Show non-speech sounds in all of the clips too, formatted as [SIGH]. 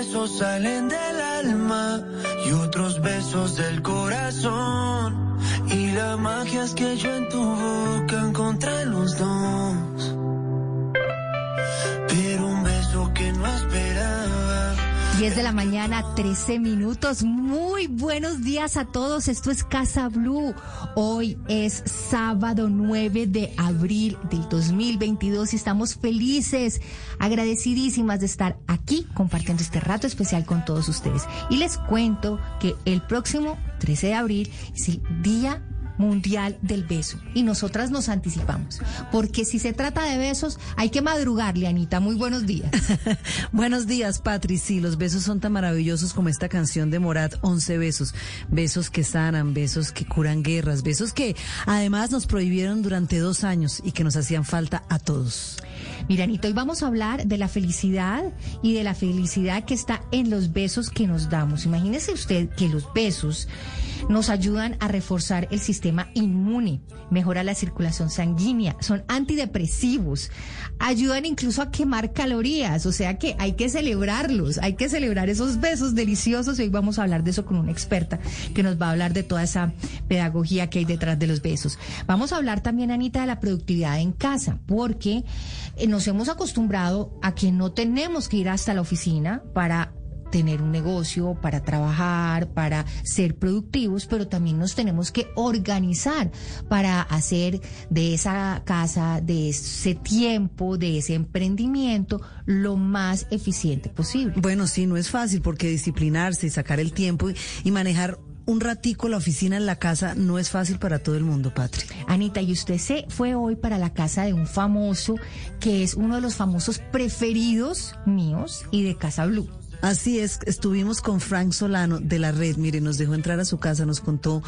Besos salen del alma y otros besos del corazón. Y la magia es que yo en tu boca encontré los dos. 10 de la mañana, 13 minutos. Muy buenos días a todos. Esto es Casa Blue. Hoy es sábado 9 de abril del 2022 y estamos felices, agradecidísimas de estar aquí compartiendo este rato especial con todos ustedes. Y les cuento que el próximo 13 de abril es el Día Mundial del Beso. Y nosotras nos anticipamos, porque si se trata de besos, hay que madrugarle, Anita. Muy buenos días. [LAUGHS] buenos días, Patri. Sí, los besos son tan maravillosos como esta canción de Morat, 11 besos. Besos que sanan, besos que curan guerras, besos que además nos prohibieron durante dos años y que nos hacían falta a todos. Mira, Anita, hoy vamos a hablar de la felicidad y de la felicidad que está en los besos que nos damos. Imagínese usted que los besos nos ayudan a reforzar el sistema inmune, mejora la circulación sanguínea, son antidepresivos, ayudan incluso a quemar calorías, o sea que hay que celebrarlos, hay que celebrar esos besos deliciosos y hoy vamos a hablar de eso con una experta que nos va a hablar de toda esa pedagogía que hay detrás de los besos. Vamos a hablar también, Anita, de la productividad en casa, porque eh, nos hemos acostumbrado a que no tenemos que ir hasta la oficina para tener un negocio, para trabajar, para ser productivos, pero también nos tenemos que organizar para hacer de esa casa, de ese tiempo, de ese emprendimiento, lo más eficiente posible. Bueno, sí, no es fácil porque disciplinarse y sacar el tiempo y, manejar un ratico la oficina en la casa no es fácil para todo el mundo, Patri. Anita, y usted se fue hoy para la casa de un famoso que es uno de los famosos preferidos míos y de Casa Blue. Así es, estuvimos con Frank Solano de la red, mire, nos dejó entrar a su casa, nos contó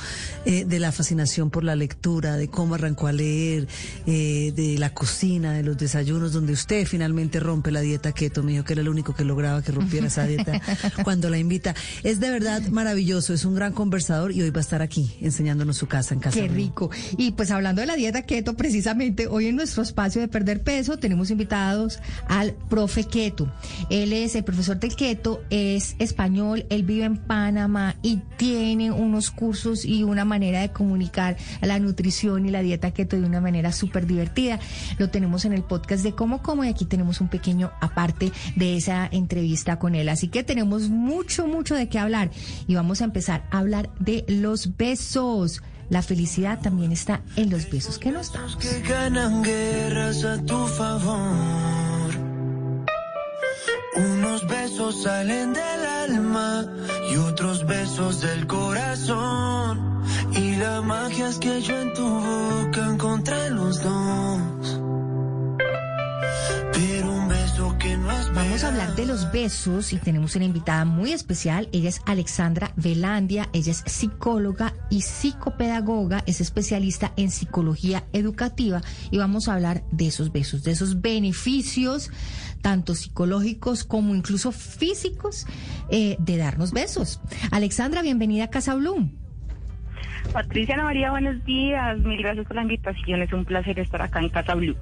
eh, de la fascinación por la lectura, de cómo arrancó a leer, eh, de la cocina, de los desayunos, donde usted finalmente rompe la dieta keto, me dijo que era el único que lograba que rompiera esa dieta [LAUGHS] cuando la invita. Es de verdad maravilloso, es un gran conversador y hoy va a estar aquí enseñándonos su casa en casa. Qué rico. Y pues hablando de la dieta keto, precisamente hoy en nuestro espacio de perder peso tenemos invitados al profe keto. Él es el profesor del keto es español, él vive en Panamá y tiene unos cursos y una manera de comunicar la nutrición y la dieta keto de una manera súper divertida. Lo tenemos en el podcast de Cómo Como y aquí tenemos un pequeño aparte de esa entrevista con él. Así que tenemos mucho, mucho de qué hablar y vamos a empezar a hablar de los besos. La felicidad también está en los besos que nos damos. Que. Unos besos salen del alma y otros besos del corazón. Y la magia es que yo en tu boca encontré los dos. Vamos a hablar de los besos y tenemos una invitada muy especial. Ella es Alexandra Velandia. Ella es psicóloga y psicopedagoga. Es especialista en psicología educativa y vamos a hablar de esos besos, de esos beneficios tanto psicológicos como incluso físicos, eh, de darnos besos. Alexandra, bienvenida a Casa Bloom. Patricia Ana María, buenos días. Mil gracias por la invitación. Es un placer estar acá en Casa Blue.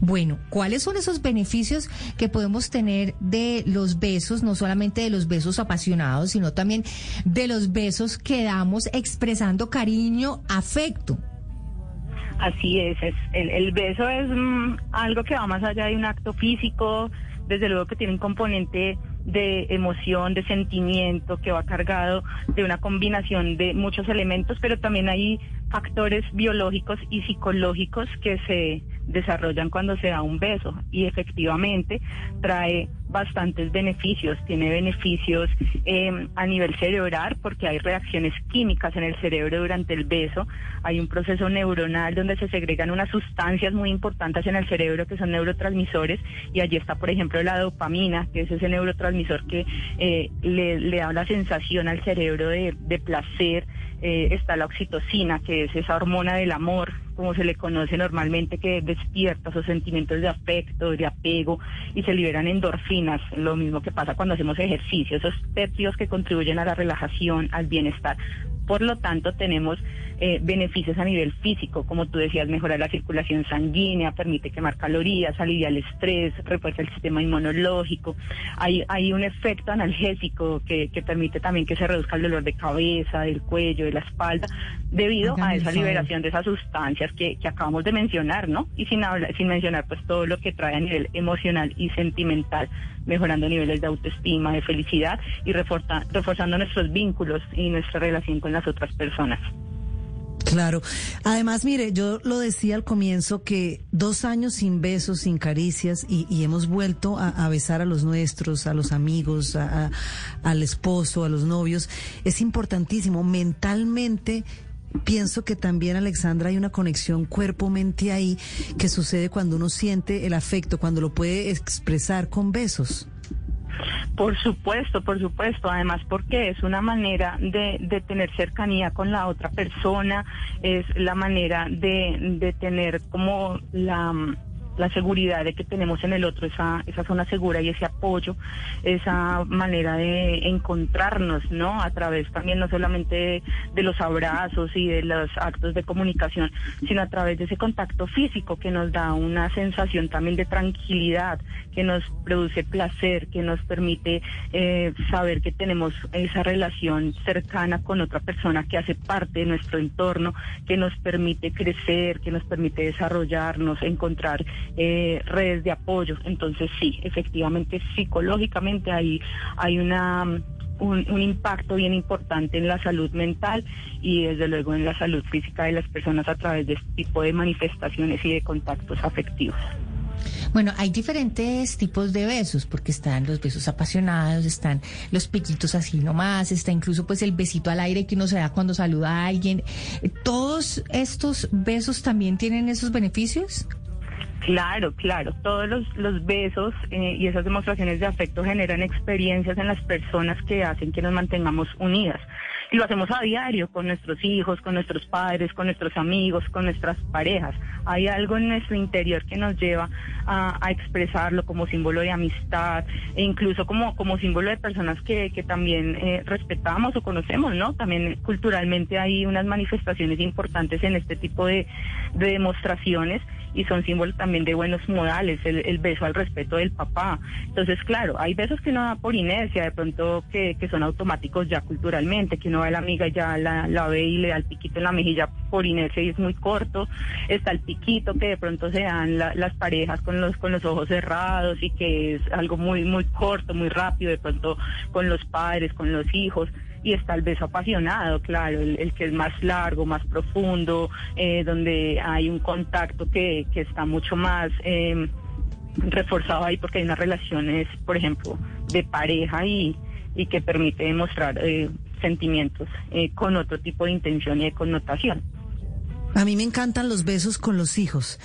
Bueno, ¿cuáles son esos beneficios que podemos tener de los besos, no solamente de los besos apasionados, sino también de los besos que damos expresando cariño, afecto? Así es, es el, el, beso es mm, algo que va más allá de un acto físico, desde luego que tiene un componente de emoción, de sentimiento, que va cargado de una combinación de muchos elementos, pero también hay factores biológicos y psicológicos que se desarrollan cuando se da un beso. Y efectivamente trae bastantes beneficios, tiene beneficios em, a nivel cerebral porque hay reacciones químicas en el cerebro durante el beso, hay un proceso neuronal donde se segregan unas sustancias muy importantes en el cerebro que son neurotransmisores. Y allí está por ejemplo la dopamina, que es ese neurotransmisor que eh, le, da la sensación al cerebro de, de placer, eh, está la oxitocina, que es esa hormona del amor, como se le conoce normalmente, que despierta esos sentimientos de afecto, de apego, y se liberan endorfinas, lo mismo que pasa cuando hacemos ejercicio, esos péptidos que contribuyen a la relajación, al bienestar. Por lo tanto tenemos eh, beneficios a nivel físico, como tú decías, mejorar la circulación sanguínea, permite quemar calorías, alivia el estrés, refuerza el sistema inmunológico. Hay, hay un efecto analgésico que, que permite también que se reduzca el dolor de cabeza, del cuello, de la espalda, debido a esa liberación de esas sustancias que, que acabamos de mencionar, ¿no? Y sin, hablar, sin mencionar pues todo lo que trae a nivel emocional y sentimental, mejorando niveles de autoestima, de felicidad y reforzando nuestros vínculos y nuestra relación con las otras personas. Claro. Además, mire, yo lo decía al comienzo que dos años sin besos, sin caricias y, hemos vuelto a, besar a los nuestros, a los amigos, al esposo, a los novios. Es importantísimo. Mentalmente pienso que también, Alexandra, hay una conexión cuerpo-mente ahí que sucede cuando uno siente el afecto, cuando lo puede expresar con besos. Por supuesto, por supuesto. Además, porque es una manera de, de tener cercanía con la otra persona, es la manera de, de tener como la la seguridad de que tenemos en el otro esa, esa zona segura y ese apoyo, esa manera de encontrarnos, ¿no? A través también no solamente de, los abrazos y de los actos de comunicación, sino a través de ese contacto físico que nos da una sensación también de tranquilidad, que nos produce placer, que nos permite eh, saber que tenemos esa relación cercana con otra persona que hace parte de nuestro entorno, que nos permite crecer, que nos permite desarrollarnos, encontrar eh, redes de apoyo. Entonces sí, efectivamente psicológicamente hay, hay una un, impacto bien importante en la salud mental y desde luego en la salud física de las personas a través de este tipo de manifestaciones y de contactos afectivos. Bueno, hay diferentes tipos de besos, porque están los besos apasionados, están los piquitos así nomás, está incluso pues el besito al aire que uno se da cuando saluda a alguien. ¿Todos estos besos también tienen esos beneficios? Claro, claro. Todos los, los besos eh, y esas demostraciones de afecto generan experiencias en las personas que hacen que nos mantengamos unidas. Y lo hacemos a diario con nuestros hijos, con nuestros padres, con nuestros amigos, con nuestras parejas. Hay algo en nuestro interior que nos lleva a, expresarlo como símbolo de amistad e incluso como, como símbolo de personas que, que también eh, respetamos o conocemos, ¿no? También culturalmente hay unas manifestaciones importantes en este tipo de, de demostraciones y son símbolos también de buenos modales, el, beso al respeto del papá. Entonces, claro, hay besos que uno da por inercia, de pronto que, que son automáticos ya culturalmente, que uno ve a la amiga y ya la, la ve y le da el piquito en la mejilla por inercia y es muy corto. Está el piquito que de pronto se dan las parejas con los, con los ojos cerrados y que es algo muy, muy corto, muy rápido, de pronto con los padres, con los hijos y está el beso apasionado, claro, el, que es más largo, más profundo, eh, donde hay un contacto que, que está mucho más eh, reforzado ahí porque hay unas relaciones, por ejemplo, de pareja y, y que permite demostrar eh, sentimientos eh, con otro tipo de intención y de connotación. A mí me encantan los besos con los hijos.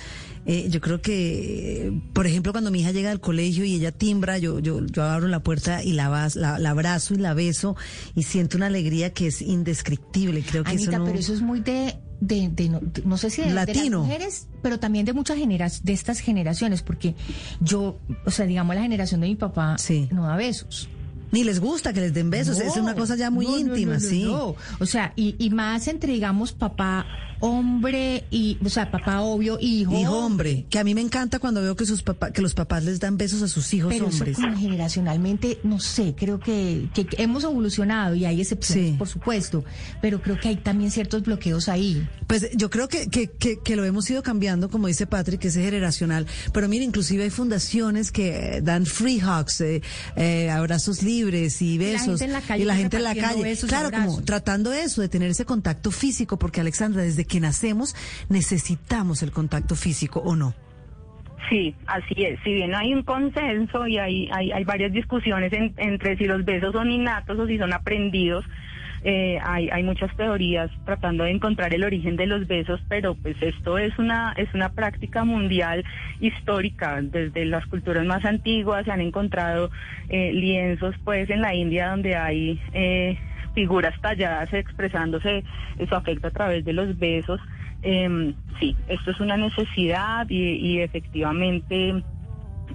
Eh, yo creo que, por ejemplo, cuando mi hija llega al colegio y ella timbra, yo, yo, yo abro la puerta y la, la, abrazo y la beso y siento una alegría que es indescriptible. Creo que eso no... pero eso es muy de de, no, sé si de, Latino. las mujeres, pero también de muchas generaciones, de estas generaciones, porque yo, o sea, digamos la generación de mi papá no da besos. Ni les gusta que les den besos, es una cosa ya muy íntima, sí. O sea, y, y más entre, digamos, papá hombre y, o sea, papá obvio, hijo. Hijo hombre, que a mí me encanta cuando veo que sus papás, que los papás les dan besos a sus hijos hombres. Eso generacionalmente, no sé, creo que, que hemos evolucionado y hay excepciones, por supuesto, pero creo que hay también ciertos bloqueos ahí. Pues yo creo que, que, que, lo hemos ido cambiando, como dice Patrick, que es generacional, pero mire, inclusive hay fundaciones que dan free hugs, eh, eh, abrazos libres y besos. Y la gente en la calle. claro, como tratando eso, de tener ese contacto físico, porque Alexandra, desde que nacemos necesitamos el contacto físico o no. Sí, así es. Si bien hay un consenso y hay, hay, hay varias discusiones entre si los besos son innatos o si son aprendidos, eh, hay, hay muchas teorías tratando de encontrar el origen de los besos, pero pues esto es una, es una práctica mundial histórica. Desde las culturas más antiguas se han encontrado eh, lienzos pues en la India donde hay eh, figuras talladas expresándose su afecto a través de los besos. Eh, sí, esto es una necesidad y, efectivamente,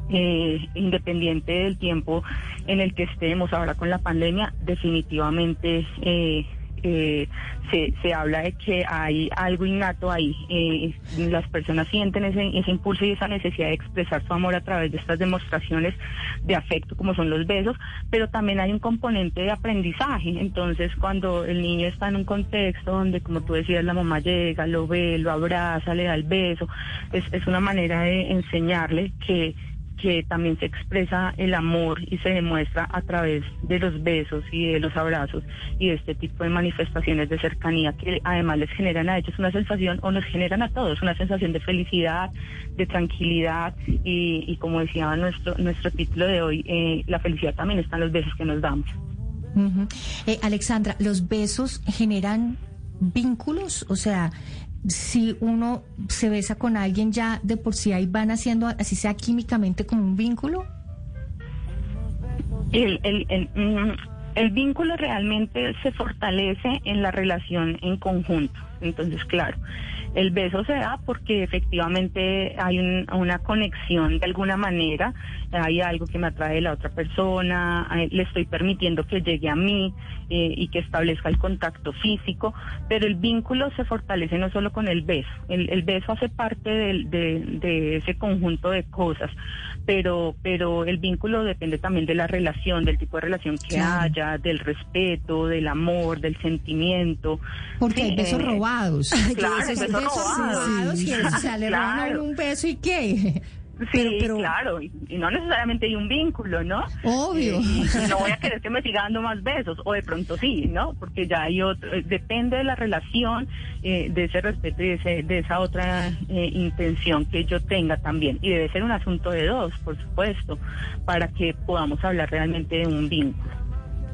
eh, independiente del tiempo en el que estemos ahora con la pandemia, definitivamente eh, eh, se, se habla de que hay algo innato ahí. Eh, las personas sienten ese, ese impulso y esa necesidad de expresar su amor a través de estas demostraciones de afecto, como son los besos, pero también hay un componente de aprendizaje. Entonces, cuando el niño está en un contexto donde, como tú decías, la mamá llega, lo ve, lo abraza, le da el beso, es, es una manera de enseñarle que que también se expresa el amor y se demuestra a través de los besos y de los abrazos y de este tipo de manifestaciones de cercanía que además les generan a ellos una sensación o nos generan a todos una sensación de felicidad, de tranquilidad y, como decía nuestro nuestro título de hoy, eh, la felicidad también está en los besos que nos damos. Eh, Alexandra, ¿los besos generan vínculos? O sea, si uno se besa con alguien ya de por sí ahí van haciendo, así sea químicamente como un vínculo? El, el, el, mm, el vínculo realmente se fortalece en la relación en conjunto. Entonces, claro, el beso se da porque efectivamente hay una conexión de alguna manera, hay algo que me atrae de la otra persona, le estoy permitiendo que llegue a mí eh, y que establezca el contacto físico, pero el vínculo se fortalece no solo con el beso, el, beso hace parte de, ese conjunto de cosas, pero, pero el vínculo depende también de la relación, del tipo de relación que haya, del respeto, del amor, del sentimiento. Porque hay besos robados. [LAUGHS] Claro, besos robados. Y o sea, le roban un beso y qué. Sí, pero, claro, y, no necesariamente hay un vínculo, ¿no? Obvio. Eh, no voy a [LAUGHS] querer que me siga dando más besos, o de pronto sí, ¿no? Porque ya hay otro, eh, depende de la relación, eh, de ese respeto y de, ese, de esa otra intención que yo tenga también. Y debe ser un asunto de dos, por supuesto, para que podamos hablar realmente de un vínculo.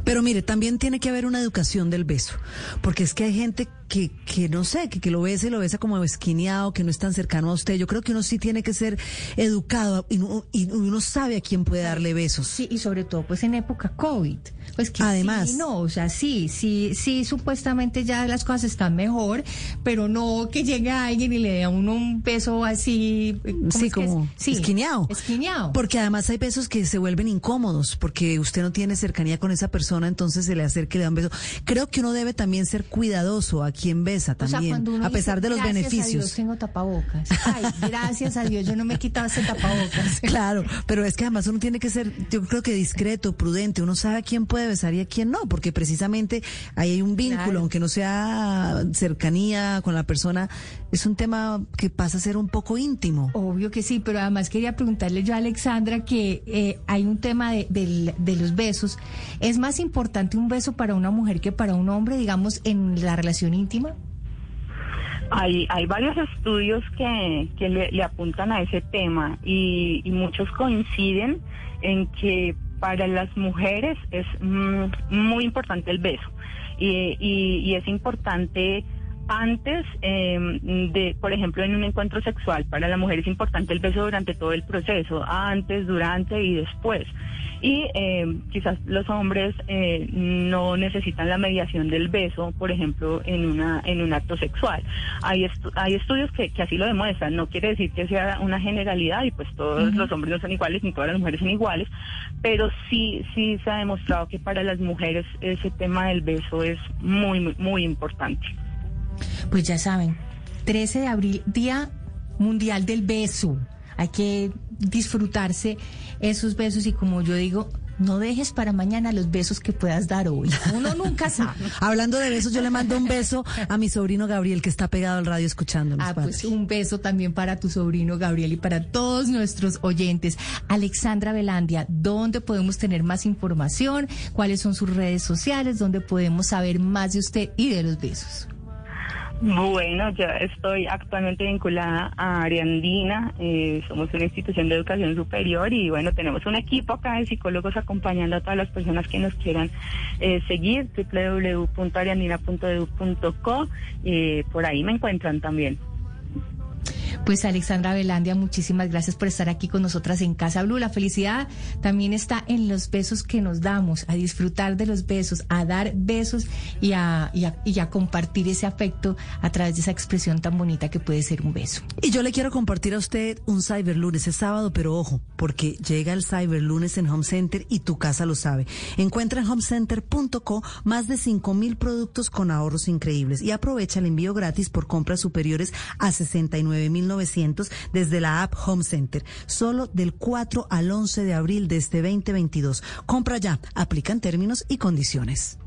Pero mire, también tiene que haber una educación del beso, porque es que hay gente que, que no sé, que, que lo besa y lo besa como esquineado, que no es tan cercano a usted. Yo creo que uno sí tiene que ser educado y, y uno sabe a quién puede darle besos. Sí, y sobre todo pues en época COVID. Pues que Además. Sí, no, o sea, sí, sí, sí, supuestamente ya las cosas están mejor, pero no que llegue alguien y le dé a uno un beso así. Sí, como sí, esquineado. Esquineado. Porque además hay besos que se vuelven incómodos, porque usted no tiene cercanía con esa persona, entonces se le acerca y le da un beso. Creo que uno debe también ser cuidadoso aquí quien besa también, a pesar de los beneficios. A Dios tengo tapabocas. Ay, [LAUGHS] gracias a Dios, yo no me he quitado ese tapabocas. [LAUGHS] Claro, pero es que además uno tiene que ser, yo creo que discreto, prudente, uno sabe a quién puede besar y a quién no, porque precisamente ahí hay un vínculo, aunque no sea cercanía con la persona, es un tema que pasa a ser un poco íntimo. Obvio que sí, pero además quería preguntarle yo a Alexandra que eh, hay un tema de, de los besos. ¿Es más importante un beso para una mujer que para un hombre, digamos, en la relación íntima? Hay, hay varios estudios que, que le, apuntan a ese tema y, muchos coinciden en que para las mujeres es mm, muy importante el beso y, y, es importante antes em, de, por ejemplo, en un encuentro sexual, para la mujer es importante el beso durante todo el proceso, antes, durante y después y eh, quizás los hombres eh, no necesitan la mediación del beso, por ejemplo, en una en un acto sexual. Hay hay estudios que, que, así lo demuestran. No quiere decir que sea una generalidad y pues todos los hombres no son iguales ni todas las mujeres son iguales, pero sí sí se ha demostrado que para las mujeres ese tema del beso es muy muy, muy importante. Pues ya saben, 13 de abril, Día Mundial del Beso hay que disfrutarse esos besos y como yo digo, no dejes para mañana los besos que puedas dar hoy. [LAUGHS] Uno nunca sabe. Hablando de besos, yo le mando un beso a mi sobrino Gabriel que está pegado al radio escuchándonos. Ah, pues un beso también para tu sobrino Gabriel y para todos nuestros oyentes. Alexandra Velandia, ¿dónde podemos tener más información? ¿Cuáles son sus redes sociales? ¿Dónde podemos saber más de usted y de los besos? Bueno, yo estoy actualmente vinculada a Ariandina, eh, somos una institución de educación superior y bueno, tenemos un equipo acá de psicólogos acompañando a todas las personas que nos quieran eh, seguir, www.ariandina.edu.co, eh, por ahí me encuentran también. Pues Alexandra Velandia, muchísimas gracias por estar aquí con nosotras en Casa Blue. La felicidad también está en los besos que nos damos, a disfrutar de los besos, a dar besos y a, compartir ese afecto a través de esa expresión tan bonita que puede ser un beso. Y yo le quiero compartir a usted un Cyber Lunes, es sábado, pero ojo, porque llega el Cyber Lunes en Home Center y tu casa lo sabe. Encuentra en homecenter.co más de 5 mil productos con ahorros increíbles y aprovecha el envío gratis por compras superiores a 69 mil desde la app Home Center, solo del 4 al 11 de abril de este 2022. Compra ya, aplican términos y condiciones.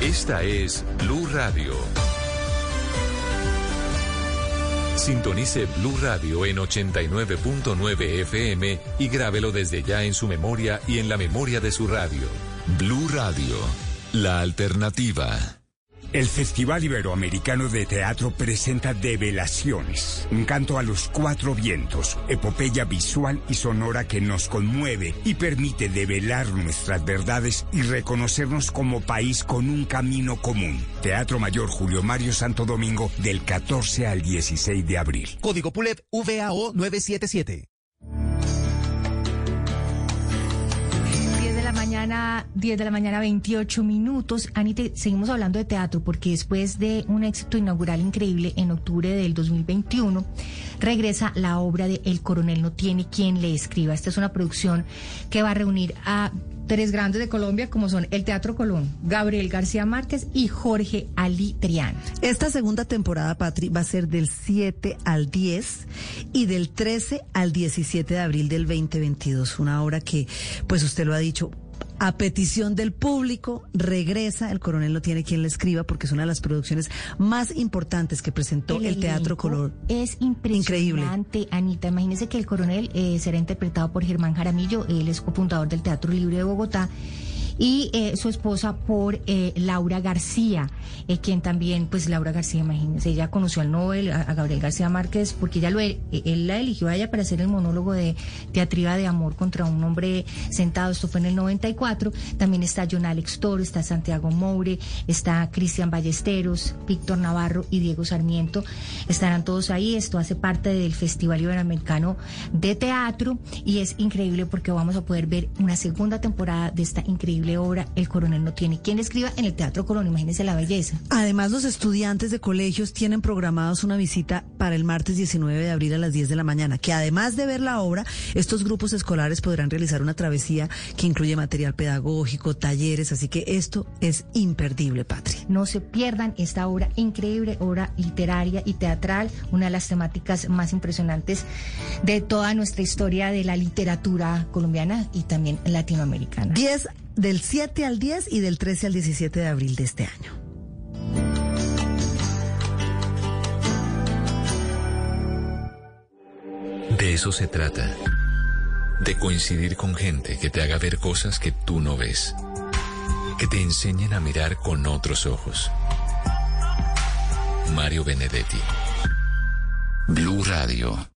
Esta es Blue Radio. Sintonice Blue Radio en 89.9 FM y grábelo desde ya en su memoria y en la memoria de su radio. Blue Radio, la alternativa. El Festival Iberoamericano de Teatro presenta Develaciones, un canto a los cuatro vientos, epopeya visual y sonora que nos conmueve y permite develar nuestras verdades y reconocernos como país con un camino común. Teatro Mayor Julio Mario Santo Domingo del 14 al 16 de abril. Código PULEP VAO 977. Mañana, 10 de la mañana, 28 minutos. Anite, seguimos hablando de teatro porque después de un éxito inaugural increíble en octubre del 2021, regresa la obra de El Coronel no tiene quien le escriba. Esta es una producción que va a reunir a tres grandes de Colombia como son el Teatro Colón, Gabriel García Márquez y Jorge Ali Triana. Esta segunda temporada, Patri, va a ser del 7 al 10 y del 13 al 17 de abril del 2022. Una obra que, pues usted lo ha dicho, a petición del público, regresa, el coronel no tiene quien le escriba porque es una de las producciones más importantes que presentó el, Teatro Color. Es impresionante, Anita. Imagínese que el coronel eh, será interpretado por Germán Jaramillo, él es cofundador del Teatro Libre de Bogotá y eh, su esposa por eh, Laura García, eh, quien también, pues Laura García, imagínense, ella conoció al Nobel, a, Gabriel García Márquez, porque ella lo, él la eligió a ella para hacer el monólogo de Teatriba de Amor contra un hombre sentado, esto fue en el 94, también está John Alex Toro, está Santiago Moure, está Cristian Ballesteros, Víctor Navarro y Diego Sarmiento, estarán todos ahí, esto hace parte del Festival Iberoamericano de Teatro y es increíble porque vamos a poder ver una segunda temporada de esta increíble obra El coronel no tiene quien escriba en el Teatro Colón. Imagínense la belleza. Además, los estudiantes de colegios tienen programados una visita para el martes 19 de abril a las 10 de la mañana, que además de ver la obra, estos grupos escolares podrán realizar una travesía que incluye material pedagógico, talleres, así que esto es imperdible, Patri. No se pierdan esta obra increíble, obra literaria y teatral, una de las temáticas más impresionantes de toda nuestra historia de la literatura colombiana y también latinoamericana. 10 del 7 al 10 y del 13 al 17 de abril de este año. De eso se trata. De coincidir con gente que te haga ver cosas que tú no ves. Que te enseñen a mirar con otros ojos. Mario Benedetti. Blue Radio.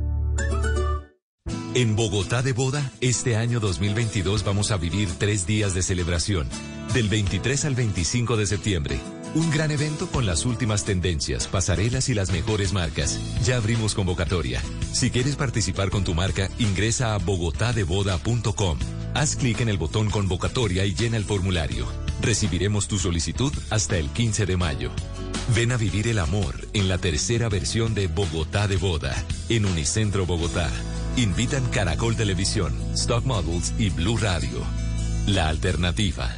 En Bogotá de Boda, este año 2022 vamos a vivir tres días de celebración, del 23 al 25 de septiembre. Un gran evento con las últimas tendencias, pasarelas y las mejores marcas. Ya abrimos convocatoria. Si quieres participar con tu marca, ingresa a bogotadeboda.com. Haz clic en el botón convocatoria y llena el formulario. Recibiremos tu solicitud hasta el 15 de mayo. Ven a vivir el amor en la tercera versión de Bogotá de Boda, en Unicentro Bogotá. Invitan Caracol Televisión, Stock Models y Blue Radio. La alternativa.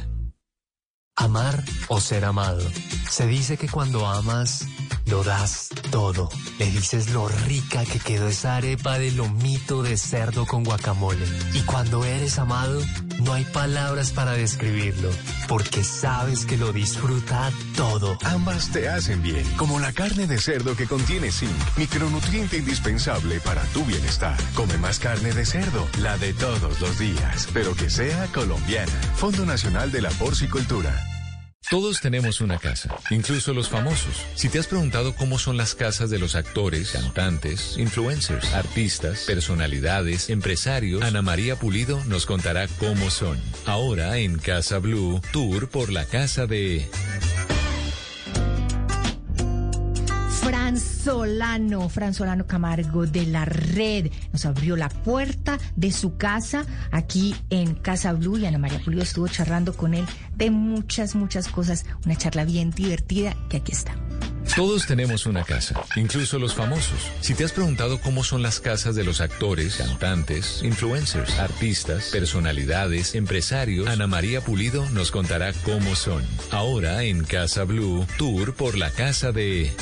Amar o ser amado. Se dice que cuando amas, Lo das todo. Le dices lo rica que quedó esa arepa de lomito de cerdo con guacamole. Y cuando eres amado, no hay palabras para describirlo, porque sabes que lo disfruta todo. Ambas te hacen bien, como la carne de cerdo que contiene zinc, micronutriente indispensable para tu bienestar. Come más carne de cerdo, la de todos los días, pero que sea colombiana. Fondo Nacional de la Porcicultura. Todos tenemos una casa, incluso los famosos. Si te has preguntado cómo son las casas de los actores, cantantes, influencers, artistas, personalidades, empresarios, Ana María Pulido nos contará cómo son. Ahora en Casa Blue, tour por la casa de... Fran Solano, Fran Solano Camargo de la Red, nos abrió la puerta de su casa aquí en Casa Blue y Ana María Pulido estuvo charlando con él de muchas, muchas cosas. Una charla bien divertida que aquí está. Todos tenemos una casa, incluso los famosos. Si te has preguntado cómo son las casas de los actores, cantantes, influencers, artistas, personalidades, empresarios, Ana María Pulido nos contará cómo son. Ahora en Casa Blue, tour por la casa de...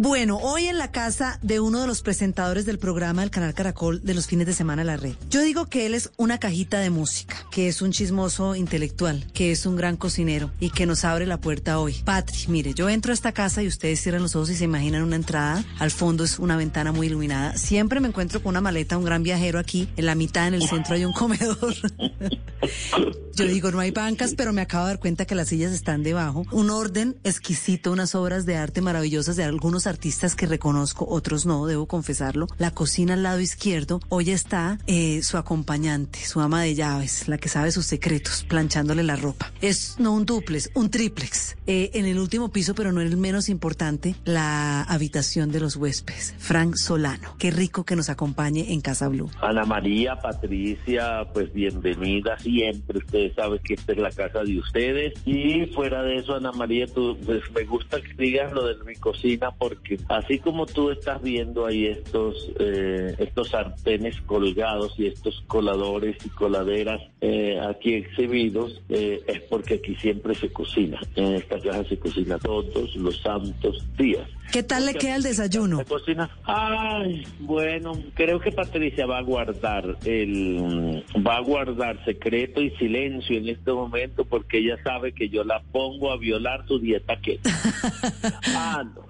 Bueno, hoy en la casa de uno de los presentadores del programa del canal Caracol de los fines de semana La Red. Yo digo que él es una cajita de música, que es un chismoso intelectual, que es un gran cocinero y que nos abre la puerta hoy. Patri, mire, yo entro a esta casa y ustedes cierran los ojos y se imaginan una entrada. Al fondo es una ventana muy iluminada. Siempre me encuentro con una maleta, un gran viajero aquí. En la mitad, en el centro, hay un comedor. [LAUGHS] Yo digo, no hay bancas, pero me acabo de dar cuenta que las sillas están debajo. Un orden exquisito, unas obras de arte maravillosas de algunos artistas que reconozco, otros no, debo confesarlo. La cocina al lado izquierdo, hoy está eh, su acompañante, su ama de llaves, la que sabe sus secretos, planchándole la ropa. Es no un duplex, un triplex. Eh, en el último piso, pero no el menos importante, la habitación de los huéspedes. Frank Solano. Qué rico que nos acompañe en Casa Blue. Ana María, Patricia, pues bienvenida siempre. Ustedes saben que esta es la casa de ustedes. Y fuera de eso, Ana María, tú, pues me gusta que digas lo de mi cocina porque así como tú estás viendo ahí estos, eh, estos sartenes colgados y estos coladores y coladeras eh, aquí exhibidos, eh, es porque aquí siempre se cocina. En esta casa se cocina todos los santos días. ¿Qué tal le queda el desayuno? Cocina. Ay, bueno, creo que Patricia va a guardar el va a guardar secreto y silencio en este momento porque ella sabe que yo la pongo a violar su dieta que [LAUGHS] ah, no.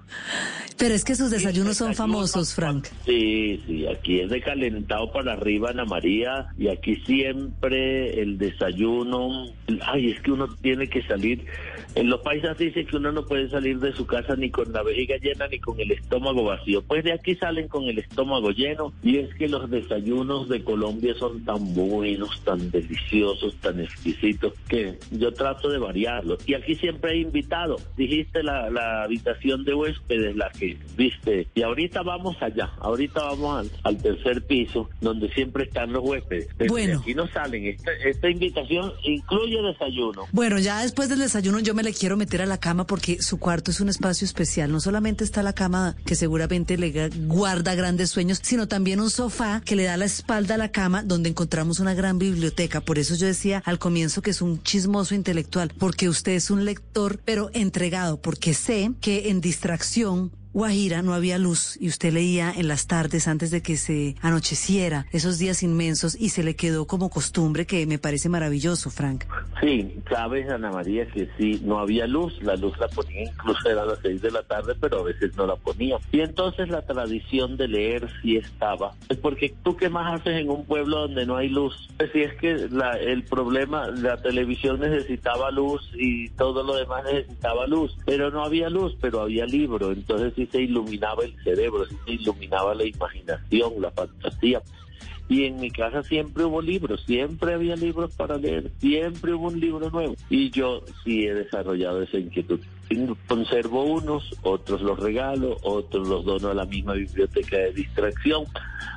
Pero es que sus desayunos son famosos, Frank. Sí, sí, aquí es de calentado para arriba, Ana María, y aquí siempre el desayuno, ay, es que uno tiene que salir en los países dicen que uno no puede salir de su casa ni con la vejiga llena ni con el estómago vacío. Pues de aquí salen con el estómago lleno y es que los desayunos de Colombia son tan buenos, tan deliciosos, tan exquisitos que yo trato de variarlos. Y aquí siempre he invitado. Dijiste la, la habitación de huéspedes, la que viste. Y ahorita vamos allá. Ahorita vamos al, al tercer piso donde siempre están los huéspedes. Pero Bueno. aquí no salen. Esta, esta invitación incluye desayuno. Bueno, ya después del desayuno yo me le quiero meter a la cama porque su cuarto es un espacio especial. No solamente está la cama que seguramente le guarda grandes sueños, sino también un sofá que le da la espalda a la cama donde encontramos una gran biblioteca. Por eso yo decía al comienzo que es un chismoso intelectual, porque usted es un lector, pero entregado, porque sé que en distracción Guajira no había luz y usted leía en las tardes antes de que se anocheciera esos días inmensos y se le quedó como costumbre que me parece maravilloso, Frank. Sí, sabes, Ana María, que sí, no había luz, la luz la ponía incluso era a las seis de la tarde, pero a veces no la ponía. Y entonces la tradición de leer sí estaba. Es porque tú qué más haces en un pueblo donde no hay luz. Pues es que el problema, la televisión necesitaba luz y todo lo demás necesitaba luz, pero no había luz, pero había libro, entonces sí se iluminaba el cerebro, se iluminaba la imaginación, la fantasía. Y en mi casa siempre hubo libros, siempre había libros para leer, siempre hubo un libro nuevo. Y yo sí he desarrollado esa inquietud. Conservo unos, otros los regalo, otros los dono a la misma biblioteca de distracción,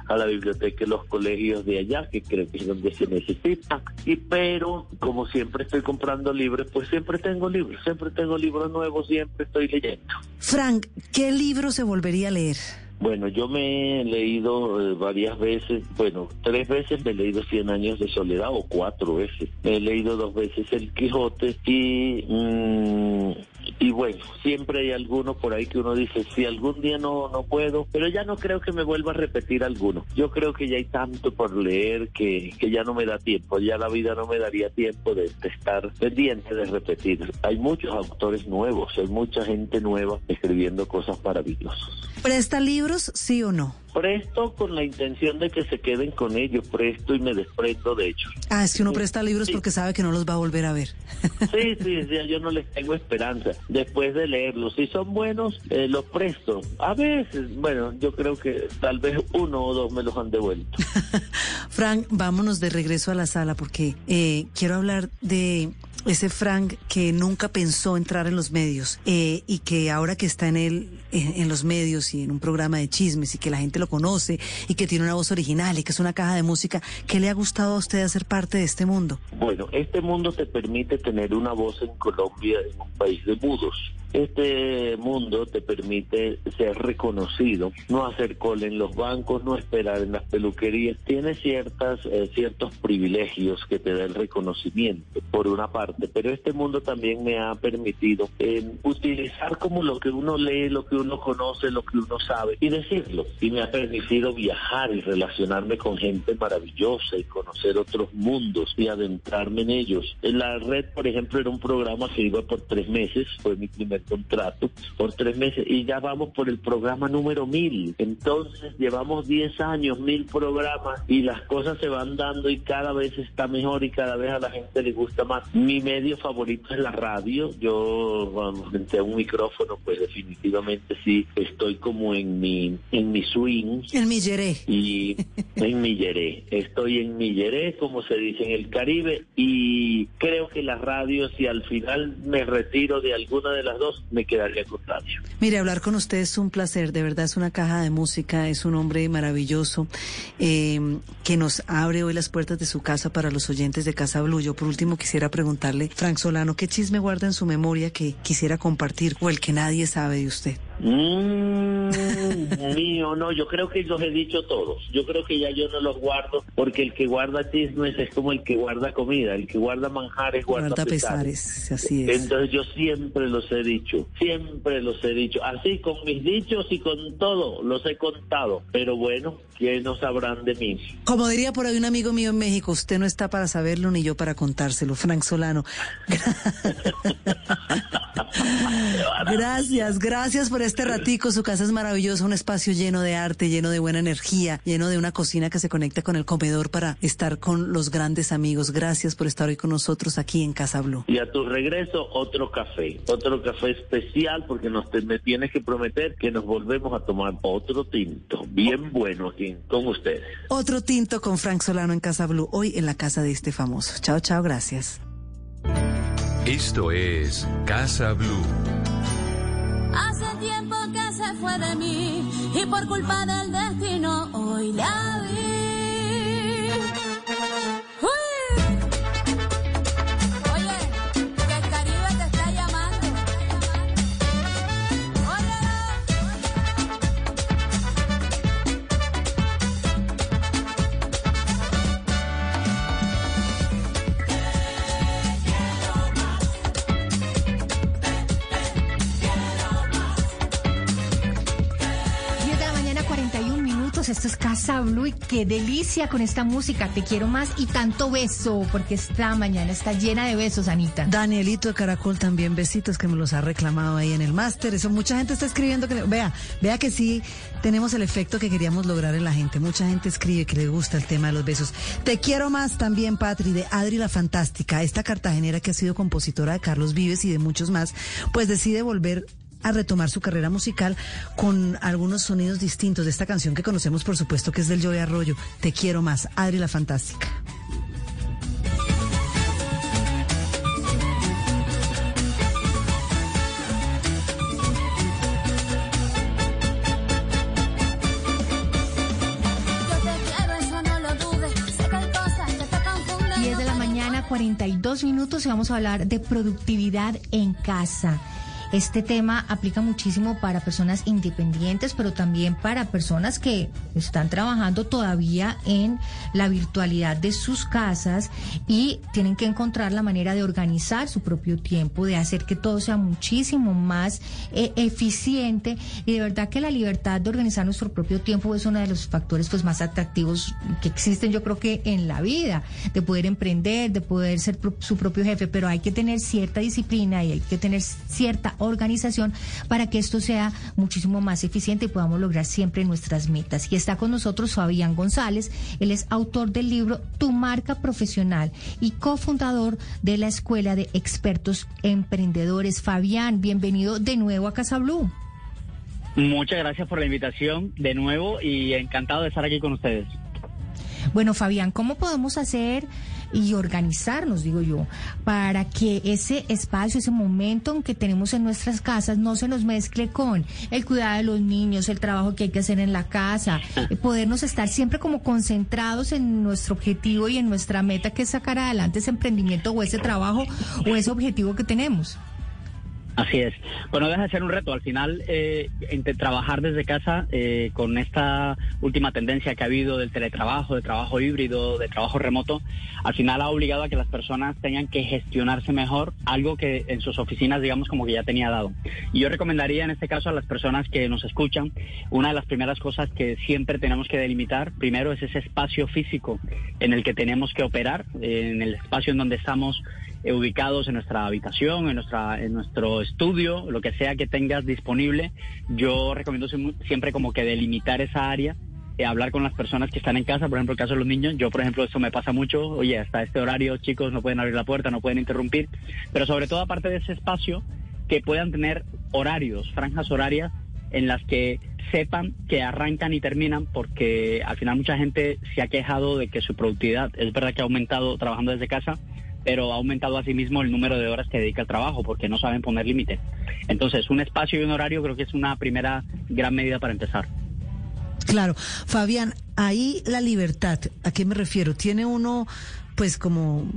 a la biblioteca de los colegios de allá, que creo que es donde se necesita. Y pero, como siempre estoy comprando libros, pues siempre tengo libros, siempre tengo libros nuevos, siempre estoy leyendo. Frank, ¿qué libro se volvería a leer? Bueno, yo me he leído eh, varias veces, bueno, tres veces me he leído Cien años de soledad o cuatro veces. Me he leído dos veces El Quijote y mm, y bueno, siempre hay alguno por ahí que uno dice, si algún día no, no puedo, pero ya no creo que me vuelva a repetir alguno. Yo creo que ya hay tanto por leer que, que ya no me da tiempo, ya la vida no me daría tiempo de, de estar pendiente de repetir. Hay muchos autores nuevos, hay mucha gente nueva escribiendo cosas maravillosas. ¿Presta libros, sí o no? Presto con la intención de que se queden con ellos, presto y me desprendo de ellos. Ah, es que uno presta libros porque sabe que no los va a volver a ver. Sí, [LAUGHS] sí, sí, yo no les tengo esperanza después de leerlos. Si son buenos, eh, los presto. A veces, bueno, yo creo que tal vez uno o dos me los han devuelto. [LAUGHS] Frank, vámonos de regreso a la sala porque eh, quiero hablar de ese Frank que nunca pensó entrar en los medios eh, y que ahora que está en el en, en, los medios y en un programa de chismes y que la gente lo conoce y que tiene una voz original y que es una caja de música, ¿qué le ha gustado a usted hacer parte de este mundo? Bueno, este mundo te permite tener una voz en Colombia, en un país de mudos. Este mundo te permite ser reconocido, no hacer cola en los bancos, no esperar en las peluquerías. Tiene ciertas, eh, ciertos privilegios que te da el reconocimiento, por una parte, pero este mundo también me ha permitido eh, utilizar como lo que uno lee, lo que uno conoce, lo que uno sabe y decirlo. Y me ha permitido viajar y relacionarme con gente maravillosa y conocer otros mundos y adentrarme en ellos. En la red, por ejemplo, era un programa que iba por tres meses, fue mi primer contrato por tres meses y ya vamos por el programa número mil. Entonces llevamos diez años, mil programas y las cosas se van dando y cada vez está mejor y cada vez a la gente le gusta más. Mi medio favorito es la radio. Yo bueno, frente un micrófono, pues definitivamente sí estoy como en mi en mi swing. En mi yeré. Y en mi yeré. Estoy en mi yeré, como se dice en el Caribe y creo que la radio si al final me retiro de alguna de las dos me quedaría con radio. Mire, hablar con usted es un placer, de verdad es una caja de música, es un hombre maravilloso eh, que nos abre hoy las puertas de su casa para los oyentes de Casa Blue. Yo por último quisiera preguntarle, Frank Solano, ¿qué chisme guarda en su memoria que quisiera compartir o el que nadie sabe de usted? Mm, [LAUGHS] mío, no, yo creo que los he dicho todos. Yo creo que ya yo no los guardo porque el que guarda chismes es como el que guarda comida, el que guarda manjares guarda, guarda pesares. pesares. Así es. Entonces yo siempre los he dicho, siempre los he dicho, así con mis dichos y con todo, los he contado. Pero bueno, ¿quiénes no sabrán de mí? Como diría por ahí un amigo mío en México, usted no está para saberlo ni yo para contárselo, Frank Solano. [LAUGHS] [LAUGHS] gracias, gracias por este ratico. Su casa es maravillosa, un espacio lleno de arte, lleno de buena energía, lleno de una cocina que se conecta con el comedor para estar con los grandes amigos. Gracias por estar hoy con nosotros aquí en Casa Blue. Y a tu regreso, otro café, otro café especial porque nos te, me tienes que prometer que nos volvemos a tomar otro tinto, bien bueno aquí con ustedes. Otro tinto con Frank Solano en Casa Blue, hoy en la casa de este famoso. Chao, chao, gracias. Esto es Casa Blue. Hace y por culpa del destino hoy la 41 minutos. Esto es Casa Blue y qué delicia con esta música. Te quiero más y tanto beso, porque esta mañana está llena de besos, Anita. Danielito de Caracol también, besitos que me los ha reclamado ahí en el máster. Eso mucha gente está escribiendo que, vea, vea que sí tenemos el efecto que queríamos lograr en la gente. Mucha gente escribe que le gusta el tema de los besos. Te quiero más también, Patri, de Adri la Fantástica, esta cartagenera que ha sido compositora de Carlos Vives y de muchos más, pues decide volver a retomar su carrera musical con algunos sonidos distintos de esta canción que conocemos, por supuesto, que es del Joey Arroyo. Te quiero más, Adri la Fantástica. Yo te quiero, eso no lo dudes. Sé que hay cosas que te confunden. 10 de la mañana, 42 minutos y vamos a hablar de productividad en casa. Este tema aplica muchísimo para personas independientes, pero también para personas que están trabajando todavía en la virtualidad de sus casas y tienen que encontrar la manera de organizar su propio tiempo, de hacer que todo sea muchísimo más eh, eficiente. Y de verdad que la libertad de organizar nuestro propio tiempo es uno de los factores pues más atractivos que existen yo creo que en la vida, de poder emprender, de poder ser su propio jefe, pero hay que tener cierta disciplina y hay que tener cierta organización para que esto sea muchísimo más eficiente y podamos lograr siempre nuestras metas. Y está con nosotros Fabián González, él es autor del libro Tu marca profesional y cofundador de la Escuela de Expertos Emprendedores. Fabián, bienvenido de nuevo a Casa Blue. Muchas gracias por la invitación de nuevo y encantado de estar aquí con ustedes. Bueno, Fabián, ¿cómo podemos hacer y organizarnos, digo yo, para que ese espacio, ese momento que tenemos en nuestras casas no se nos mezcle con el cuidado de los niños, el trabajo que hay que hacer en la casa, podernos estar siempre como concentrados en nuestro objetivo y en nuestra meta que es sacar adelante ese emprendimiento o ese trabajo o ese objetivo que tenemos? Así es. Bueno, deja de ser un reto. Al final, eh, trabajar desde casa eh, con esta última tendencia que ha habido del teletrabajo, de trabajo híbrido, de trabajo remoto, al final ha obligado a que las personas tengan que gestionarse mejor algo que en sus oficinas, digamos, como que ya tenía dado. Y yo recomendaría en este caso a las personas que nos escuchan, una de las primeras cosas que siempre tenemos que delimitar, primero es ese espacio físico en el que tenemos que operar, en el espacio en donde estamos eh, ubicados en nuestra habitación, en, nuestra, en nuestro estudio, lo que sea que tengas disponible. Yo recomiendo siempre como que delimitar esa área eh, hablar con las personas que están en casa, por ejemplo, el caso de los niños, yo por ejemplo eso me pasa mucho, oye, hasta este horario chicos no pueden abrir la puerta, no pueden interrumpir, pero sobre todo aparte de ese espacio, que puedan tener horarios, franjas horarias en las que sepan que arrancan y terminan porque al final mucha gente se ha quejado de que su productividad es verdad que ha aumentado trabajando desde casa, pero ha aumentado asimismo el número de horas que dedica al trabajo porque no saben poner límite. Entonces, un espacio y un horario creo que es una primera gran medida para empezar. Claro, Fabián, ahí la libertad, ¿a qué me refiero? Tiene uno pues como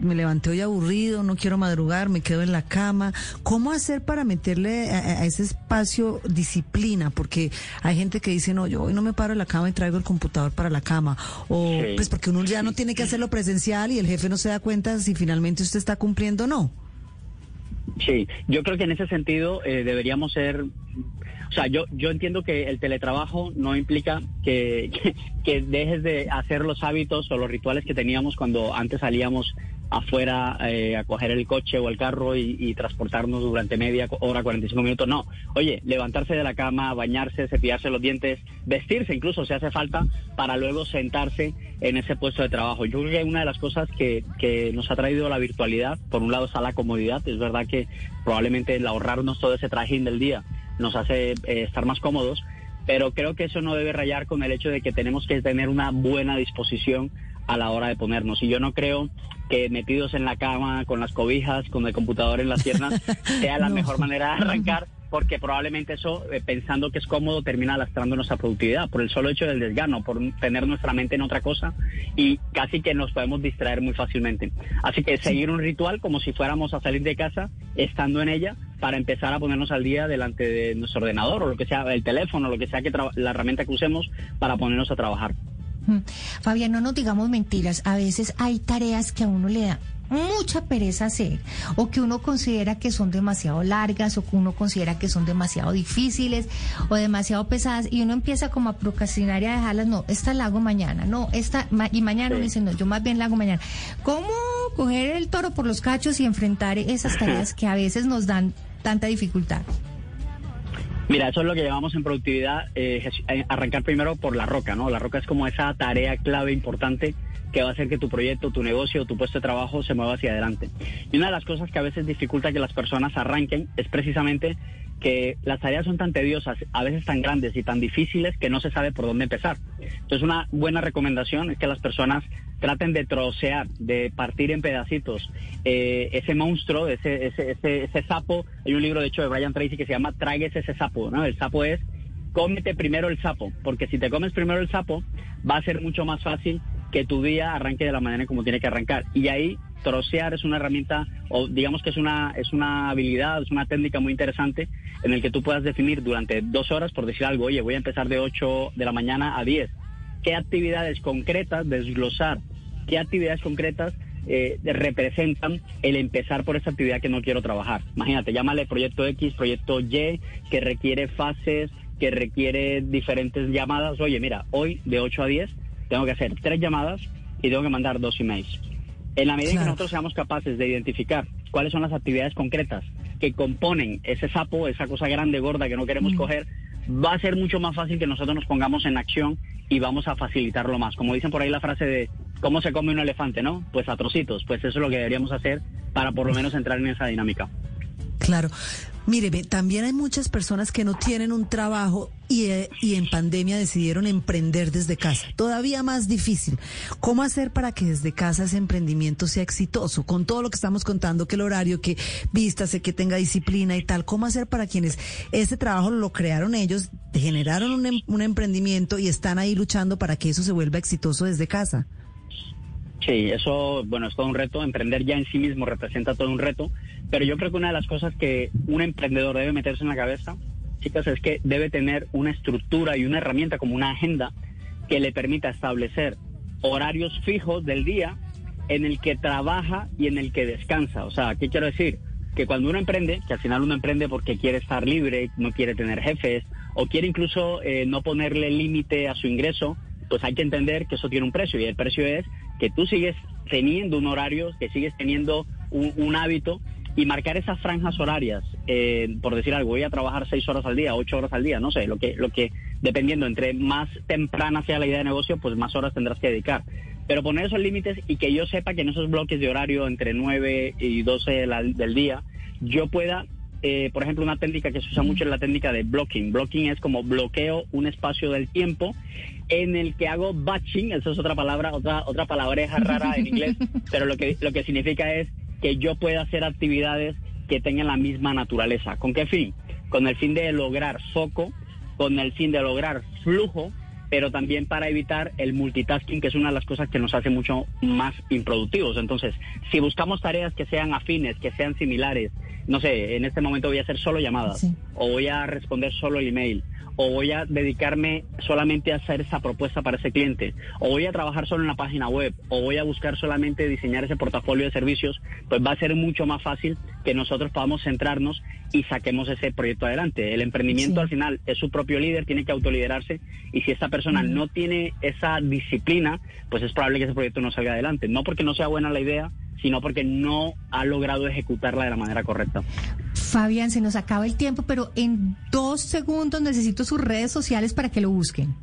me levanté hoy aburrido, no quiero madrugar, me quedo en la cama. ¿Cómo hacer para meterle a, ese espacio disciplina? Porque hay gente que dice, no, yo hoy no me paro en la cama y traigo el computador para la cama. O pues porque uno ya no tiene que hacerlo presencial y el jefe no se da cuenta si finalmente usted está cumpliendo o no. Sí, yo creo que en ese sentido eh, deberíamos ser o sea, yo, yo entiendo que el teletrabajo no implica que, [LAUGHS] que, dejes de hacer los hábitos o los rituales que teníamos cuando antes salíamos afuera eh, a coger el coche o el carro y, transportarnos durante media hora, 45 minutos. No, oye, levantarse de la cama, bañarse, cepillarse los dientes, vestirse incluso si hace falta para luego sentarse en ese puesto de trabajo. Yo creo que una de las cosas que, que nos ha traído la virtualidad, por un lado está la comodidad, es verdad que probablemente el ahorrarnos todo ese trajín del día nos hace eh, estar más cómodos, pero creo que eso no debe rayar con el hecho de que tenemos que tener una buena disposición a la hora de ponernos. Y yo no creo que metidos en la cama, con las cobijas, con el computador en las piernas, [LAUGHS] sea la mejor manera de arrancar porque probablemente eso, eh, pensando que es cómodo, termina lastrando nuestra productividad por el solo hecho del desgano, por tener nuestra mente en otra cosa y casi que nos podemos distraer muy fácilmente. Así que seguir un ritual como si fuéramos a salir de casa, estando en ella, para empezar a ponernos al día delante de nuestro ordenador o lo que sea, el teléfono, lo que sea que la herramienta que usemos para ponernos a trabajar. Fabián, no nos digamos mentiras. A veces hay tareas que a uno le da mucha pereza hacer o que uno considera que son demasiado largas o que uno considera que son demasiado difíciles o demasiado pesadas y uno empieza como a procrastinar y a dejarlas, no, esta la hago mañana, no, esta, y mañana me dice, no, yo más bien la hago mañana. ¿Cómo coger el toro por los cachos y enfrentar esas tareas [LAUGHS] que a veces nos dan tanta dificultad? Mira, eso es lo que llamamos en productividad eh, eh, arrancar primero por la roca, ¿no? La roca es como esa tarea clave importante que va a hacer que tu proyecto, tu negocio, tu puesto de trabajo se mueva hacia adelante. Y una de las cosas que a veces dificulta que las personas arranquen es precisamente que las tareas son tan tediosas, a veces tan grandes y tan difíciles que no se sabe por dónde empezar. Entonces una buena recomendación es que las personas traten de trocear, de partir en pedacitos eh, ese monstruo, ese, ese, ese, ese, sapo. Hay un libro de hecho de Brian Tracy que se llama Tráguese ese sapo, ¿no? El sapo es cómete primero el sapo, porque si te comes primero el sapo va a ser mucho más fácil que tu día arranque de la manera como tiene que arrancar. Y ahí trocear es una herramienta, o digamos que es una, es una habilidad, es una técnica muy interesante en el que tú puedas definir durante dos horas, por decir algo, oye, voy a empezar de 8 de la mañana a 10. ¿Qué actividades concretas, desglosar, qué actividades concretas eh, representan el empezar por esa actividad que no quiero trabajar? Imagínate, llámale proyecto X, proyecto Y, que requiere fases, que requiere diferentes llamadas. Oye, mira, hoy de 8 a 10 tengo que hacer tres llamadas y tengo que mandar dos emails. En la medida en que nosotros seamos capaces de identificar cuáles son las actividades concretas que componen ese sapo, esa cosa grande, gorda que no queremos coger, va a ser mucho más fácil que nosotros nos pongamos en acción y vamos a facilitarlo más. Como dicen por ahí la frase de cómo se come un elefante, ¿no? Pues a trocitos. Pues eso es lo que deberíamos hacer para por lo menos entrar en esa dinámica. Claro. Míreme, también hay muchas personas que no tienen un trabajo y, eh, y, en pandemia decidieron emprender desde casa. Todavía más difícil. ¿Cómo hacer para que desde casa ese emprendimiento sea exitoso? Con todo lo que estamos contando, que el horario, que vístase, que tenga disciplina y tal. ¿Cómo hacer para quienes ese trabajo lo crearon ellos, generaron un, em, un emprendimiento y están ahí luchando para que eso se vuelva exitoso desde casa? Sí, eso, bueno, es todo un reto. Emprender ya en sí mismo representa todo un reto. Pero yo creo que una de las cosas que un emprendedor debe meterse en la cabeza, chicas, es que debe tener una estructura y una herramienta como una agenda que le permita establecer horarios fijos del día en el que trabaja y en el que descansa. O sea, ¿qué quiero decir? Que cuando uno emprende, que al final uno emprende porque quiere estar libre, no quiere tener jefes, o quiere incluso eh, no ponerle límite a su ingreso, pues hay que entender que eso tiene un precio y el precio es que tú sigues teniendo un horario, que sigues teniendo un, hábito y marcar esas franjas horarias, eh, por decir algo, voy a trabajar seis horas al día, ocho horas al día, no sé, lo que, lo que, dependiendo, entre más temprana sea la idea de negocio, pues más horas tendrás que dedicar. Pero poner esos límites y que yo sepa que en esos bloques de horario entre 9 y 12 del día, yo pueda eh, por ejemplo, una técnica que se usa mucho es la técnica de blocking. Blocking es como bloqueo un espacio del tiempo en el que hago batching, eso es otra palabra, otra otra palabreja rara en inglés, [LAUGHS] pero lo que lo que significa es que yo pueda hacer actividades que tengan la misma naturaleza. ¿Con qué fin? Con el fin de lograr foco, con el fin de lograr flujo, pero también para evitar el multitasking, que es una de las cosas que nos hace mucho más improductivos. Entonces, si buscamos tareas que sean afines, que sean similares, no sé, en este momento voy a hacer solo llamadas, o voy a responder solo el email, o voy a dedicarme solamente a hacer esa propuesta para ese cliente, o voy a trabajar solo en la página web, o voy a buscar solamente diseñar ese portafolio de servicios, pues va a ser mucho más fácil que nosotros podamos centrarnos y saquemos ese proyecto adelante. El emprendimiento al final es su propio líder, tiene que autoliderarse y si esta persona no tiene esa disciplina, pues es probable que ese proyecto no salga adelante. No porque no sea buena la idea, sino porque no ha logrado ejecutarla de la manera correcta. Fabián, se nos acaba el tiempo, pero en dos segundos necesito sus redes sociales para que lo busquen.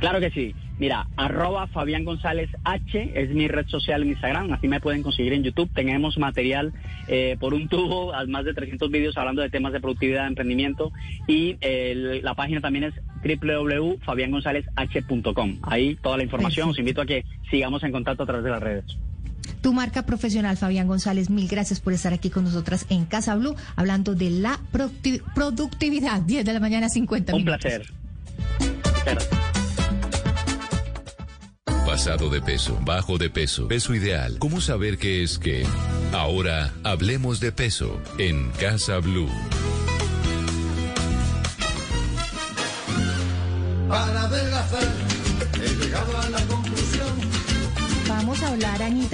Claro que sí. Mira, arroba Fabián González H es mi red social en Instagram, así me pueden conseguir en YouTube. Tenemos material eh, por un tubo, más de 300 vídeos hablando de temas de productividad, de emprendimiento y la página también es www.fabiangonzalezh.com. Ahí toda la información, os invito a que sigamos en contacto a través de las redes. Tu marca profesional, Fabián González, mil gracias por estar aquí con nosotras en Casa Blue, hablando de la productividad. 10 de la mañana, 50 minutos. Un placer. Pasado de peso, bajo de peso, peso ideal. ¿Cómo saber qué es qué? Ahora hablemos de peso en Casa Blue.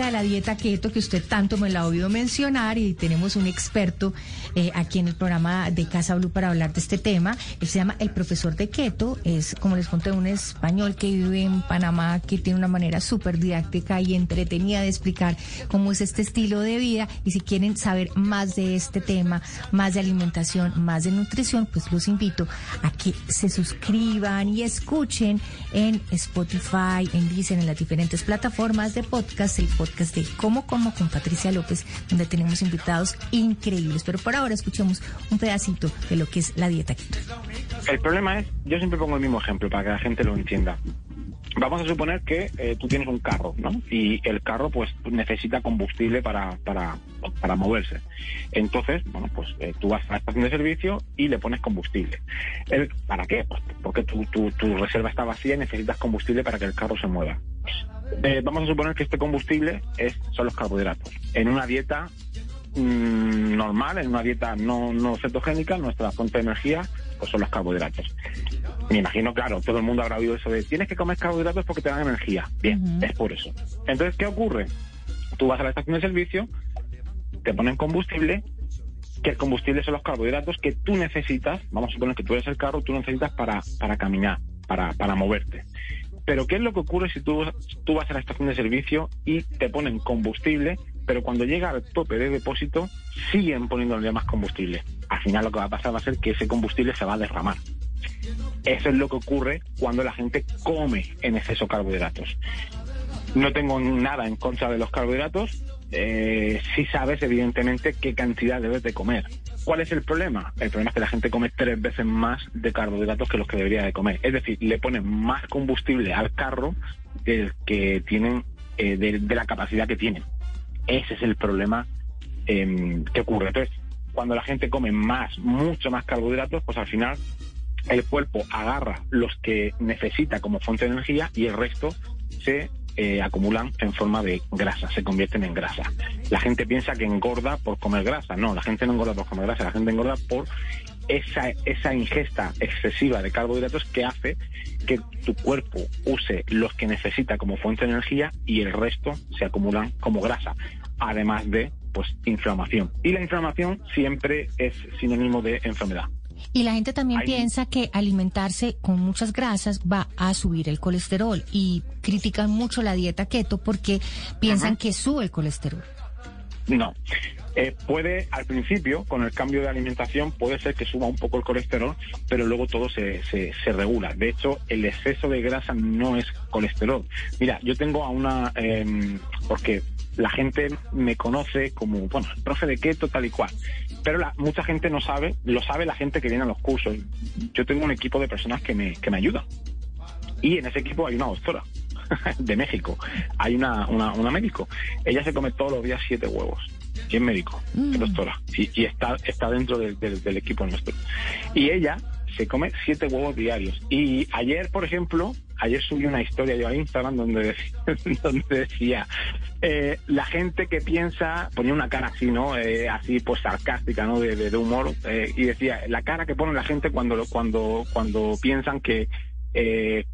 De la dieta keto que usted tanto me la ha oído mencionar y tenemos un experto eh, aquí en el programa de Casa Blue para hablar de este tema. Él se llama El Profesor de Keto, es, como les conté, un español que vive en Panamá, que tiene una manera súper didáctica y entretenida de explicar cómo es este estilo de vida. Y si quieren saber más de este tema, más de alimentación, más de nutrición, pues los invito a que se suscriban y escuchen en Spotify, en Deezer, en las diferentes plataformas de podcast, el podcast de Cómo Como con Patricia López, donde tenemos invitados increíbles. Pero por ahora escuchemos un pedacito de lo que es la dieta keto. El problema es, yo siempre pongo el mismo ejemplo para que la gente lo entienda. Vamos a suponer que eh, tú tienes un carro, ¿no? Y el carro, pues, necesita combustible para, para, para moverse. Entonces, bueno, pues eh, tú vas a la estación de servicio y le pones combustible. ¿Para qué? Pues porque tu, tu, tu reserva está vacía y necesitas combustible para que el carro se mueva Eh, vamos a suponer que este combustible es, son los carbohidratos. En una dieta mm, normal, en una dieta no, no cetogénica, nuestra fuente de energía pues son los carbohidratos. Me imagino, claro, todo el mundo habrá oído eso de tienes que comer carbohidratos porque te dan energía. Bien, es por eso. Entonces, ¿qué ocurre? Tú vas a la estación de servicio, te ponen combustible, que el combustible son los carbohidratos que tú necesitas, vamos a suponer que tú eres el carro, tú necesitas para, para caminar, para, para moverte. Pero ¿qué es lo que ocurre si tú, tú vas a la estación de servicio y te ponen combustible, pero cuando llega al tope de depósito siguen poniéndole más combustible? Al final lo que va a pasar va a ser que ese combustible se va a derramar. Eso es lo que ocurre cuando la gente come en exceso carbohidratos. No tengo nada en contra de los carbohidratos, eh, si sabes evidentemente qué cantidad debes de comer. ¿Cuál es el problema? El problema es que la gente come tres veces más de carbohidratos que los que debería de comer. Es decir, le ponen más combustible al carro del que tienen, eh, de, la capacidad que tienen. Ese es el problema em, que ocurre. Entonces, cuando la gente come más, mucho más carbohidratos, pues al final el cuerpo agarra los que necesita como fuente de energía y el resto se eh, acumulan en forma de grasa, se convierten en grasa. La gente piensa que engorda por comer grasa. No, la gente no engorda por comer grasa, la gente engorda por esa, esa ingesta excesiva de carbohidratos que hace que tu cuerpo use los que necesita como fuente de energía y el resto se acumulan como grasa, además de pues inflamación. Y la inflamación siempre es sinónimo de enfermedad. Y la gente también piensa que alimentarse con muchas grasas va a subir el colesterol y critican mucho la dieta keto porque piensan que sube el colesterol. No. Eh, puede, al principio, con el cambio de alimentación, puede ser que suba un poco el colesterol, pero luego todo se, se, se regula. De hecho, el exceso de grasa no es colesterol. Mira, yo tengo a una, eh, porque la gente me conoce como, bueno, el profe de keto, tal y cual. Pero la, mucha gente no sabe, lo sabe la gente que viene a los cursos. Yo tengo un equipo de personas que me, que me ayudan. Y en ese equipo hay una doctora [LAUGHS] de México. Hay una, una, una médico. Ella se come todos los días siete huevos. Y es médico, es doctora. Y, y, está, está dentro del, del, del equipo nuestro. Y ella se come siete huevos diarios. Y ayer, por ejemplo, ayer subí una historia yo a Instagram donde decía, [LAUGHS] donde decía eh, la gente que piensa, ponía una cara así, ¿no? Eh, así pues sarcástica, ¿no? De, de, humor, eh, y decía, la cara que pone la gente cuando, cuando, cuando piensan que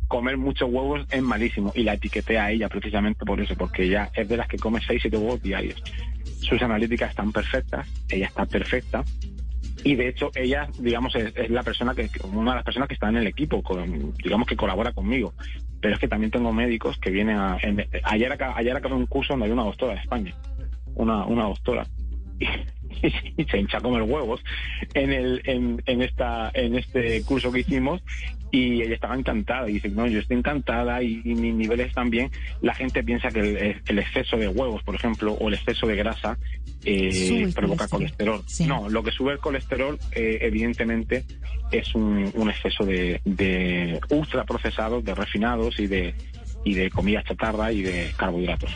comer muchos huevos es malísimo. Y la etiqueté a ella precisamente por eso, porque ella es de las que come seis, siete huevos diarios. Sus analíticas están perfectas, ella está perfecta, y de hecho ella digamos es, la persona que una de las personas que está en el equipo digamos que colabora conmigo. Pero es que también tengo médicos que vienen a ayer ayer acabé un curso donde hay una doctora de España. Una una doctora [LAUGHS] se hincha a comer huevos en el en, en esta en este curso que hicimos y ella estaba encantada y dice no yo estoy encantada y, y mis niveles también la gente piensa que el, el, exceso de huevos por ejemplo o el exceso de grasa eh, provoca colesterol, sí. no lo que sube el colesterol eh, evidentemente es un, un exceso de, de ultraprocesados de refinados y de y de comida chatarra y de carbohidratos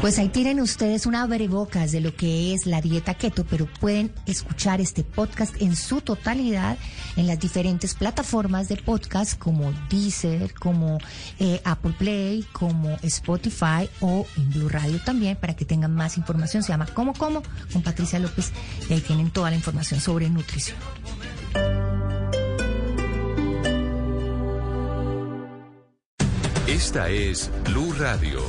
pues ahí tienen ustedes una abrebocas de lo que es la dieta keto, pero pueden escuchar este podcast en su totalidad en las diferentes plataformas de podcast como Deezer, como eh, Apple Play, como Spotify o en Blue Radio también para que tengan más información. Se llama Como Como con Patricia López y ahí tienen toda la información sobre nutrición. Esta es Blue Radio.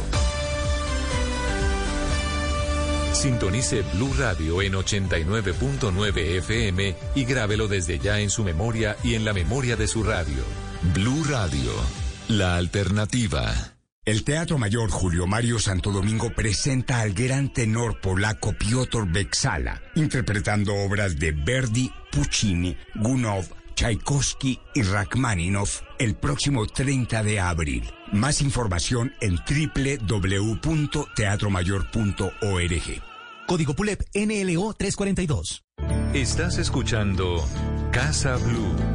Sintonice Blue Radio en 89.9 FM y grábelo desde ya en su memoria y en la memoria de su radio. Blue Radio, la alternativa. El Teatro Mayor Julio Mario Santo Domingo presenta al gran tenor polaco Piotr Beksala, interpretando obras de Verdi, Puccini, Gunov, Tchaikovsky y Rachmaninoff el próximo 30 de abril. Más información en www.teatromayor.org. Código PULEP NLO 342. Estás escuchando Casa Blue.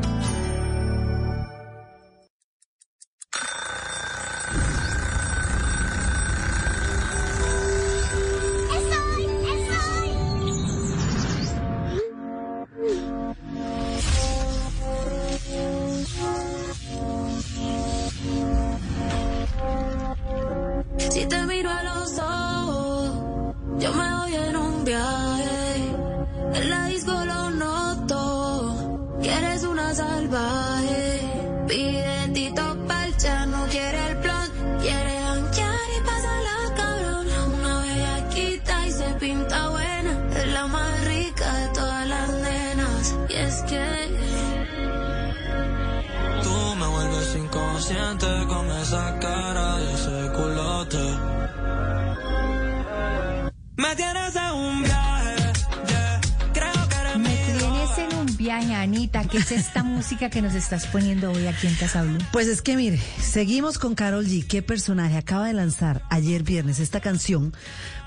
Estás poniendo hoy aquí en Casa? Pues es que mire, seguimos con Carol G. ¿Qué personaje acaba de lanzar ayer viernes esta canción?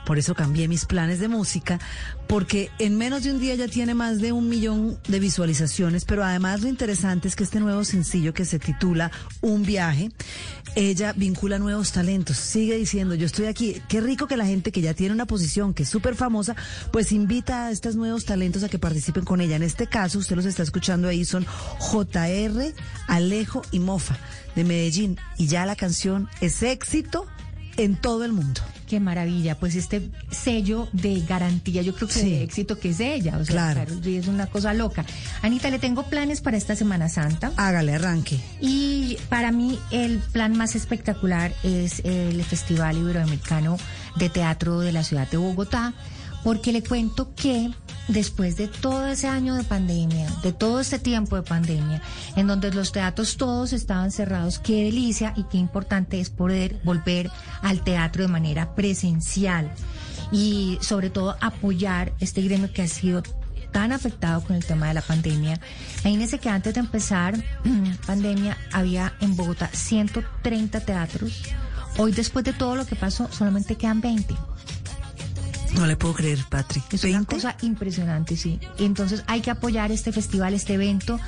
Por eso cambié mis planes de música, porque en menos de un día ya tiene más de un millón de visualizaciones, pero además lo interesante es que este nuevo sencillo que se titula Un viaje, ella vincula nuevos talentos, sigue diciendo, yo estoy aquí, qué rico que la gente que ya tiene una posición que es súper famosa, pues invita a estos nuevos talentos a que participen con ella. En este caso, usted los está escuchando ahí, son JR, Alejo y Mofa de Medellín, y ya la canción es éxito en todo el mundo. Qué maravilla, pues este sello de garantía, yo creo que Sí. de éxito que es de ella, o sea, Claro. G es una cosa loca. Anita, le tengo planes para esta Semana Santa. Hágale, arranque. Y para mí el plan más espectacular es el Festival Iberoamericano de Teatro de la ciudad de Bogotá, porque le cuento que después de todo ese año de pandemia, de todo este tiempo de pandemia, en donde los teatros todos estaban cerrados, qué delicia y qué importante es poder volver al teatro de manera presencial y sobre todo apoyar este gremio que ha sido tan afectado con el tema de la pandemia. Imagínense que antes de empezar [CLEARS THROAT] pandemia había en Bogotá 130 teatros. Hoy después de todo lo que pasó solamente quedan 20. No le puedo creer, Patrick. Es una cosa impresionante, sí. Entonces hay que apoyar este festival, este evento.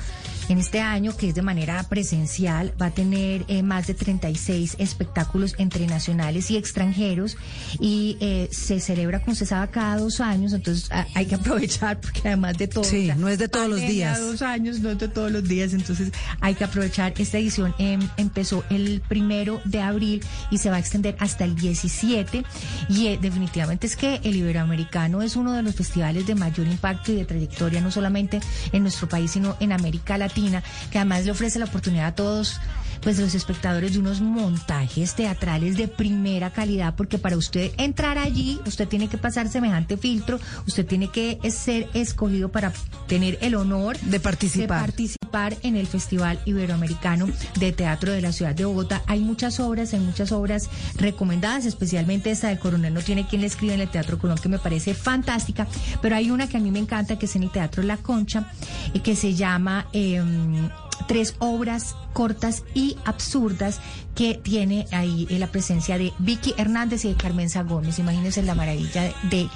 En este año, que es de manera presencial, va a tener eh, más de 36 espectáculos entre nacionales y extranjeros y eh, se celebra, como se sabe, cada dos años. Entonces a- hay que aprovechar porque además de todo. Sí, no es de todos los días. dos años, no es de todos los días. Entonces hay que aprovechar. Esta edición em, empezó el primero de abril y se va a extender hasta el 17. Y eh, definitivamente es que el Iberoamericano es uno de los festivales de mayor impacto y de trayectoria, no solamente en nuestro país, sino en América Latina, que además le ofrece la oportunidad a todos pues los espectadores de unos montajes teatrales de primera calidad, porque para usted entrar allí, usted tiene que pasar semejante filtro, usted tiene que ser escogido para tener el honor De participar. de participar en el Festival Iberoamericano de Teatro de la Ciudad de Bogotá. Hay muchas obras, hay muchas obras recomendadas, especialmente esta de Coronel No tiene quien le escribe en el Teatro Colón, que me parece fantástica, pero hay una que a mí me encanta, que es en el Teatro La Concha, y que se llama... em, tres obras cortas y absurdas que tiene ahí eh, la presencia de Vicky Hernández y de Carmenza Gómez. Imagínense la maravilla de,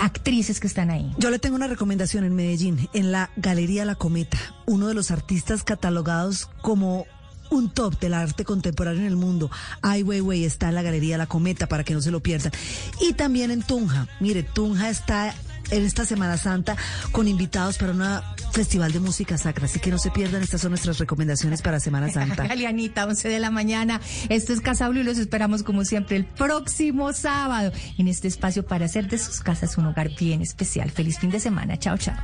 actrices que están ahí. Yo le tengo una recomendación en Medellín, en la Galería La Cometa, uno de los artistas catalogados como un top del arte contemporáneo en el mundo. Ai Weiwei está en la Galería La Cometa para que no se lo pierdan. Y también en Tunja. Mire, Tunja está en esta Semana Santa con invitados para un festival de música sacra. Así que no se pierdan, estas son nuestras recomendaciones para Semana [LAUGHS] Santa. Galeanita, 11 de la mañana. Esto es Casa Blue y los esperamos como siempre el próximo sábado en este espacio para hacer de sus casas un hogar bien especial. Feliz fin de semana. Chao, chao.